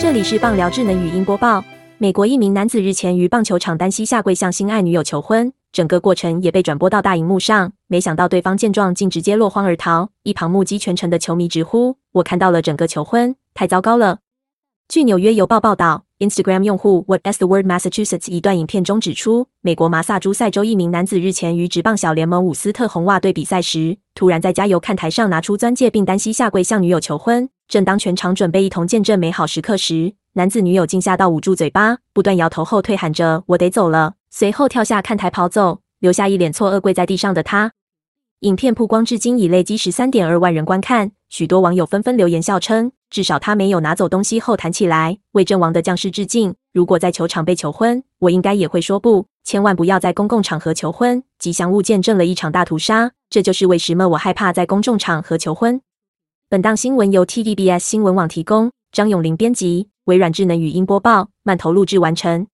这里是棒聊智能语音播报。美国一名男子日前于棒球场单膝下跪向心爱女友求婚，整个过程也被转播到大荧幕上。没想到对方见状竟直接落荒而逃，一旁目击全程的球迷直呼：“我看到了整个求婚，太糟糕了。”据纽约邮报报道，Instagram 用户 What as the word Massachusetts 一段影片中指出，美国马萨诸塞州一名男子日前于职棒小联盟伍斯特红袜队比赛时，突然在加油看台上拿出钻戒，并单膝下跪向女友求婚。正当全场准备一同见证美好时刻时，男子女友竟吓到捂住嘴巴，不断摇头后退，喊着“我得走了”，随后跳下看台跑走，留下一脸错愕跪在地上的他。影片曝光至今已累积十三点二万人观看，许多网友纷纷留言笑称：“至少他没有拿走东西后弹起来，为阵亡的将士致敬。如果在球场被求婚，我应该也会说不，千万不要在公共场合求婚。吉祥物见证了一场大屠杀，这就是为什么我害怕在公众场合求婚。”本档新闻由 TVBS 新闻网提供，张永林编辑，微软智能语音播报，慢投录制完成。